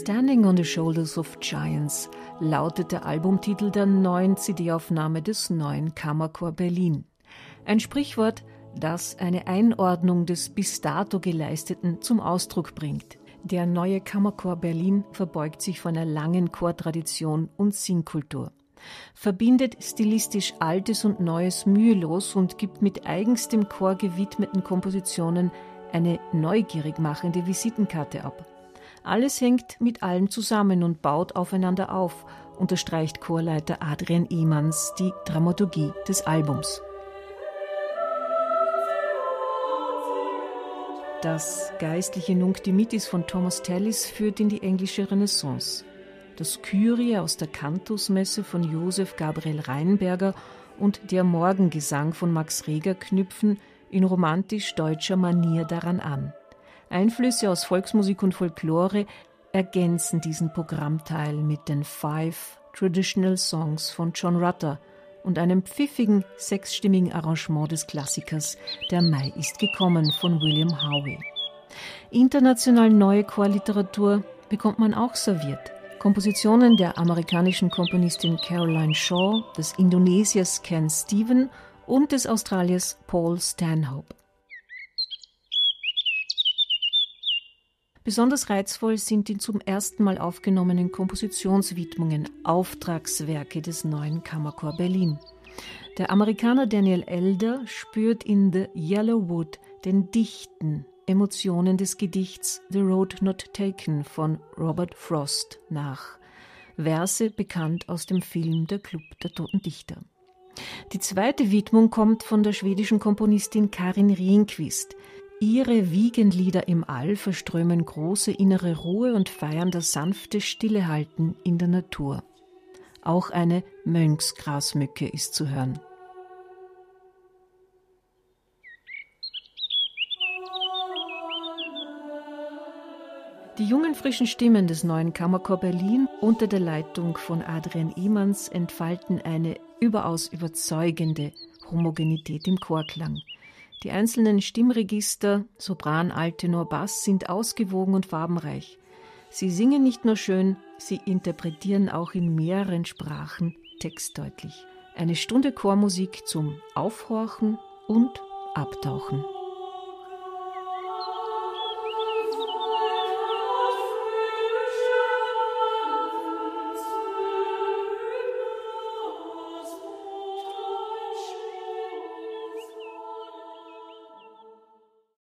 Standing on the Shoulders of Giants lautet der Albumtitel der neuen CD-Aufnahme des neuen Kammerchor Berlin. Ein Sprichwort, das eine Einordnung des bis dato Geleisteten zum Ausdruck bringt. Der neue Kammerchor Berlin verbeugt sich von einer langen Chortradition und Singkultur, verbindet stilistisch Altes und Neues mühelos und gibt mit eigens dem Chor gewidmeten Kompositionen eine neugierig machende Visitenkarte ab. Alles hängt mit allem zusammen und baut aufeinander auf, unterstreicht Chorleiter Adrian Ehmanns die Dramaturgie des Albums. Das geistliche Nunc Dimittis von Thomas Tallis führt in die englische Renaissance. Das Kyrie aus der Cantusmesse von Josef Gabriel Reinberger und der Morgengesang von Max Reger knüpfen in romantisch-deutscher Manier daran an. Einflüsse aus Volksmusik und Folklore ergänzen diesen Programmteil mit den Five Traditional Songs von John Rutter und einem pfiffigen, sechsstimmigen Arrangement des Klassikers Der Mai ist gekommen von William Howe. International neue Chorliteratur bekommt man auch serviert. Kompositionen der amerikanischen Komponistin Caroline Shaw, des Indonesiers Ken Stephen und des Australiers Paul Stanhope. Besonders reizvoll sind die zum ersten Mal aufgenommenen Kompositionswidmungen, Auftragswerke des neuen Kammerchor Berlin. Der Amerikaner Daniel Elder spürt in The Yellow Wood den dichten Emotionen des Gedichts The Road Not Taken von Robert Frost nach. Verse bekannt aus dem Film Der Club der Toten Dichter. Die zweite Widmung kommt von der schwedischen Komponistin Karin Rehnquist. Ihre Wiegenlieder im All verströmen große innere Ruhe und feiern das sanfte Stillehalten in der Natur. Auch eine Mönchsgrasmücke ist zu hören. Die jungen frischen Stimmen des neuen Kammerchor Berlin unter der Leitung von Adrian Ehmanns entfalten eine überaus überzeugende Homogenität im Chorklang. Die einzelnen Stimmregister, Sopran, Alttenor, Bass, sind ausgewogen und farbenreich. Sie singen nicht nur schön, sie interpretieren auch in mehreren Sprachen textdeutlich. Eine Stunde Chormusik zum Aufhorchen und Abtauchen.